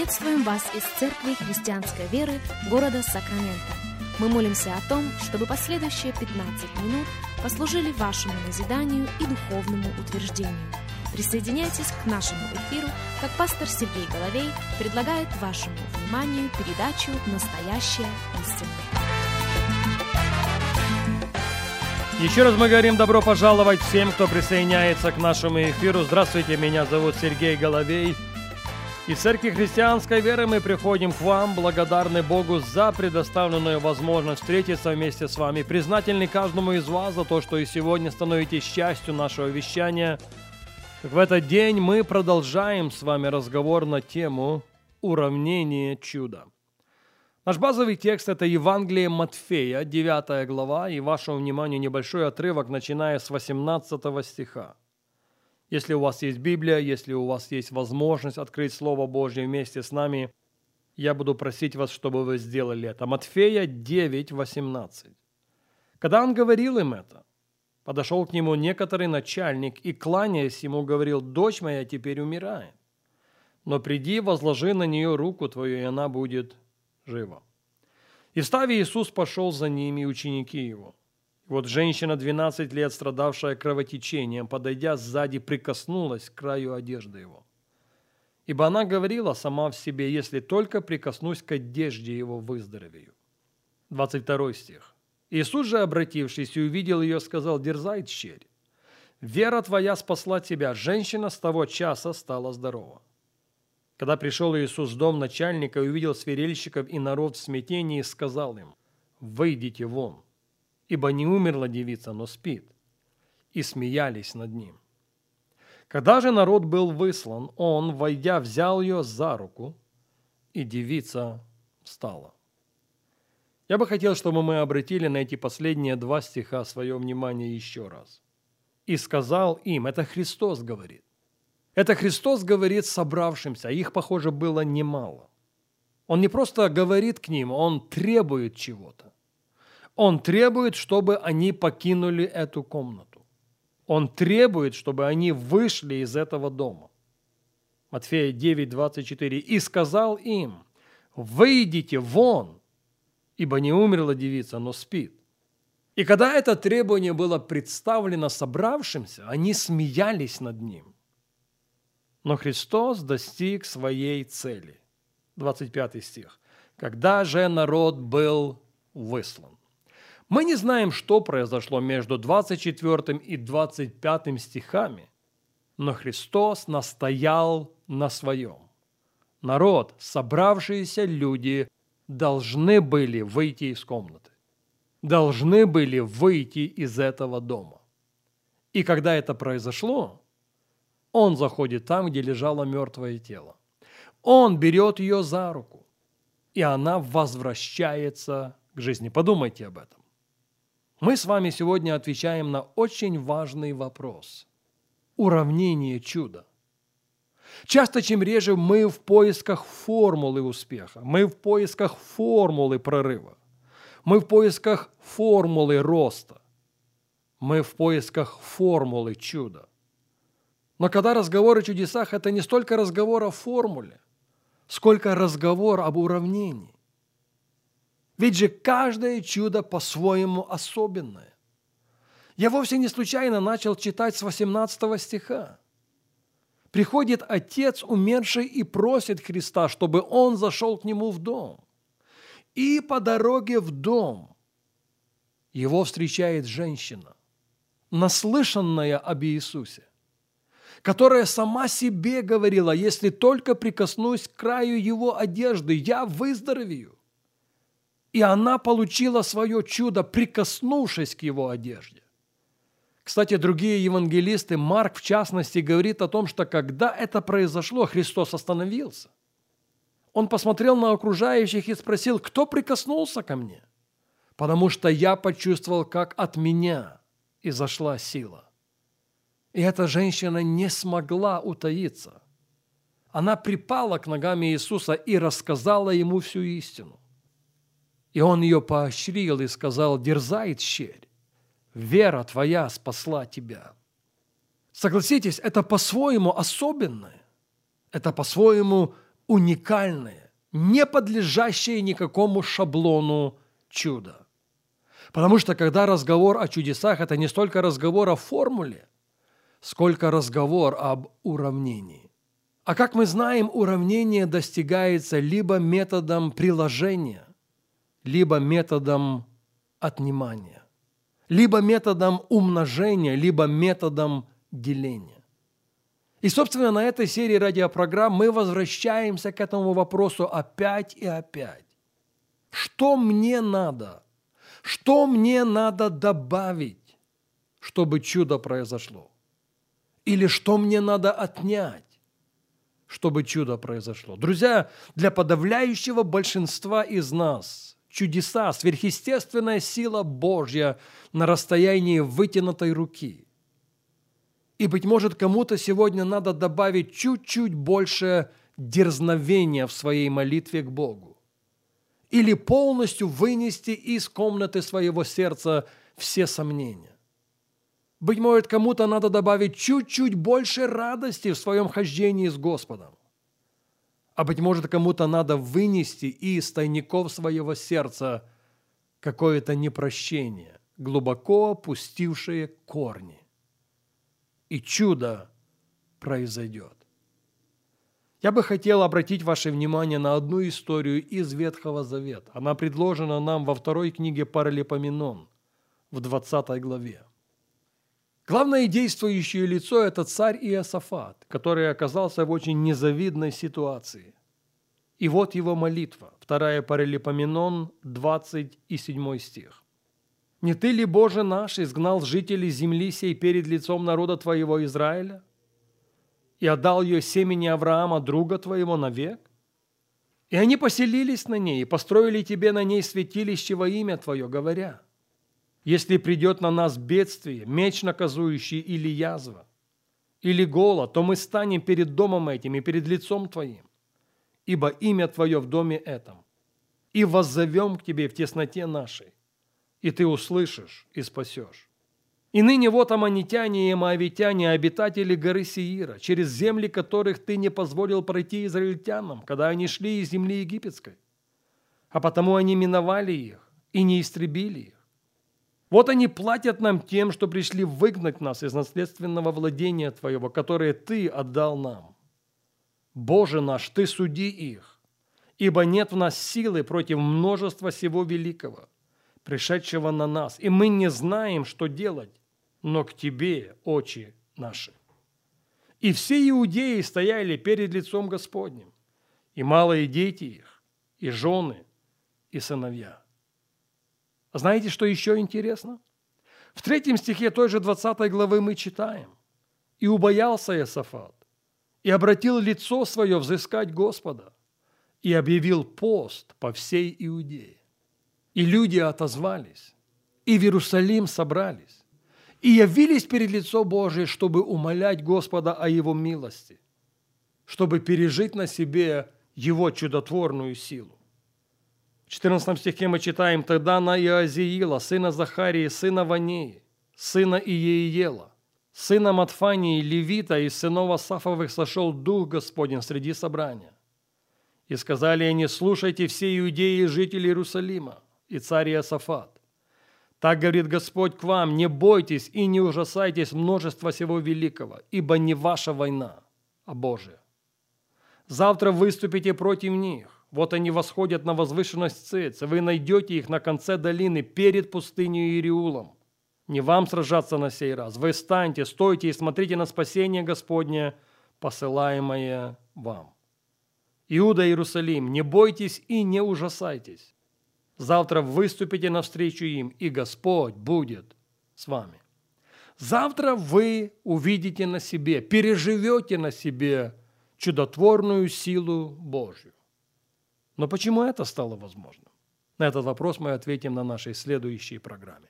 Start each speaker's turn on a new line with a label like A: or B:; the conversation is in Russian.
A: Приветствуем вас из Церкви Христианской Веры города Сакраменто. Мы молимся о том, чтобы последующие 15 минут послужили вашему назиданию и духовному утверждению. Присоединяйтесь к нашему эфиру, как пастор Сергей Головей предлагает вашему вниманию передачу «Настоящая истина».
B: Еще раз мы говорим добро пожаловать всем, кто присоединяется к нашему эфиру. Здравствуйте, меня зовут Сергей Головей. Из Церкви Христианской Веры мы приходим к вам, благодарны Богу за предоставленную возможность встретиться вместе с вами, признательны каждому из вас за то, что и сегодня становитесь частью нашего вещания. В этот день мы продолжаем с вами разговор на тему уравнение чуда. Наш базовый текст – это Евангелие Матфея, 9 глава, и вашему вниманию небольшой отрывок, начиная с 18 стиха. Если у вас есть Библия, если у вас есть возможность открыть Слово Божье вместе с нами, я буду просить вас, чтобы вы сделали это. Матфея 9, 18. Когда он говорил им это, подошел к нему некоторый начальник и, кланяясь ему, говорил, «Дочь моя теперь умирает, но приди, возложи на нее руку твою, и она будет жива». И встав Иисус пошел за ними, ученики его – вот женщина, 12 лет страдавшая кровотечением, подойдя сзади, прикоснулась к краю одежды его. Ибо она говорила сама в себе, если только прикоснусь к одежде его, выздоровею. 22 стих. Иисус же, обратившись и увидел ее, сказал, дерзай, черь. Вера твоя спасла тебя. Женщина с того часа стала здорова. Когда пришел Иисус в дом начальника и увидел свирельщиков и народ в смятении, сказал им, «Выйдите вон, ибо не умерла девица, но спит». И смеялись над ним. Когда же народ был выслан, он, войдя, взял ее за руку, и девица встала. Я бы хотел, чтобы мы обратили на эти последние два стиха свое внимание еще раз. «И сказал им», это Христос говорит. Это Христос говорит собравшимся, их, похоже, было немало. Он не просто говорит к ним, он требует чего-то. Он требует, чтобы они покинули эту комнату. Он требует, чтобы они вышли из этого дома. Матфея 9, 24. «И сказал им, выйдите вон, ибо не умерла девица, но спит». И когда это требование было представлено собравшимся, они смеялись над ним. Но Христос достиг своей цели. 25 стих. Когда же народ был выслан. Мы не знаем, что произошло между 24 и 25 стихами, но Христос настоял на своем. Народ, собравшиеся люди, должны были выйти из комнаты, должны были выйти из этого дома. И когда это произошло, он заходит там, где лежало мертвое тело. Он берет ее за руку, и она возвращается к жизни. Подумайте об этом. Мы с вами сегодня отвечаем на очень важный вопрос. Уравнение чуда. Часто, чем реже, мы в поисках формулы успеха, мы в поисках формулы прорыва, мы в поисках формулы роста, мы в поисках формулы чуда. Но когда разговор о чудесах – это не столько разговор о формуле, сколько разговор об уравнении. Ведь же каждое чудо по-своему особенное. Я вовсе не случайно начал читать с 18 стиха. Приходит отец умерший и просит Христа, чтобы он зашел к нему в дом. И по дороге в дом его встречает женщина, наслышанная об Иисусе, которая сама себе говорила, если только прикоснусь к краю его одежды, я выздоровею. И она получила свое чудо, прикоснувшись к его одежде. Кстати, другие евангелисты, Марк в частности, говорит о том, что когда это произошло, Христос остановился. Он посмотрел на окружающих и спросил, кто прикоснулся ко мне? Потому что я почувствовал, как от меня изошла сила. И эта женщина не смогла утаиться. Она припала к ногам Иисуса и рассказала ему всю истину. И он ее поощрил и сказал, дерзай, щерь, вера твоя спасла тебя. Согласитесь, это по-своему особенное, это по-своему уникальное, не подлежащее никакому шаблону чудо. Потому что когда разговор о чудесах – это не столько разговор о формуле, сколько разговор об уравнении. А как мы знаем, уравнение достигается либо методом приложения, либо методом отнимания, либо методом умножения, либо методом деления. И, собственно, на этой серии радиопрограмм мы возвращаемся к этому вопросу опять и опять. Что мне надо? Что мне надо добавить, чтобы чудо произошло? Или что мне надо отнять, чтобы чудо произошло? Друзья, для подавляющего большинства из нас чудеса, сверхъестественная сила Божья на расстоянии вытянутой руки – и, быть может, кому-то сегодня надо добавить чуть-чуть больше дерзновения в своей молитве к Богу. Или полностью вынести из комнаты своего сердца все сомнения. Быть может, кому-то надо добавить чуть-чуть больше радости в своем хождении с Господом. А быть может, кому-то надо вынести из тайников своего сердца какое-то непрощение, глубоко опустившее корни и чудо произойдет. Я бы хотел обратить ваше внимание на одну историю из Ветхого Завета. Она предложена нам во второй книге Паралипоменон в 20 главе. Главное действующее лицо – это царь Иосафат, который оказался в очень незавидной ситуации. И вот его молитва, вторая Паралипоменон, 27 стих. Не ты ли, Боже наш, изгнал жителей земли сей перед лицом народа Твоего Израиля и отдал ее семени Авраама, друга Твоего, навек? И они поселились на ней и построили Тебе на ней святилище во имя Твое, говоря, если придет на нас бедствие, меч наказующий или язва, или голод, то мы станем перед домом этим и перед лицом Твоим, ибо имя Твое в доме этом, и воззовем к Тебе в тесноте нашей, и ты услышишь и спасешь. И ныне вот аманитяне и моавитяне, обитатели горы Сиира, через земли которых ты не позволил пройти израильтянам, когда они шли из земли египетской. А потому они миновали их и не истребили их. Вот они платят нам тем, что пришли выгнать нас из наследственного владения Твоего, которое Ты отдал нам. Боже наш, Ты суди их, ибо нет в нас силы против множества всего великого – пришедшего на нас, и мы не знаем, что делать, но к Тебе очи наши. И все иудеи стояли перед лицом Господним, и малые дети их, и жены, и сыновья. А знаете, что еще интересно? В третьем стихе той же 20 главы мы читаем. «И убоялся Иосафат, и обратил лицо свое взыскать Господа, и объявил пост по всей Иудее. И люди отозвались, и в Иерусалим собрались, и явились перед лицо Божие, чтобы умолять Господа о Его милости, чтобы пережить на себе Его чудотворную силу. В 14 стихе мы читаем, «Тогда на Иозиила, сына Захарии, сына Ванеи, сына Иеиела, сына Матфании, левита и сынов Асафовых сошел Дух Господень среди собрания. И сказали они, слушайте все иудеи и жители Иерусалима, и царь Иосафат. Так говорит Господь к вам, не бойтесь и не ужасайтесь множества всего великого, ибо не ваша война, а Божия. Завтра выступите против них. Вот они восходят на возвышенность Цец, вы найдете их на конце долины перед пустыней Ириулом. Не вам сражаться на сей раз. Вы станьте, стойте и смотрите на спасение Господне, посылаемое вам. Иуда Иерусалим, не бойтесь и не ужасайтесь. Завтра выступите навстречу им, и Господь будет с вами. Завтра вы увидите на себе, переживете на себе чудотворную силу Божью. Но почему это стало возможным? На этот вопрос мы ответим на нашей следующей программе.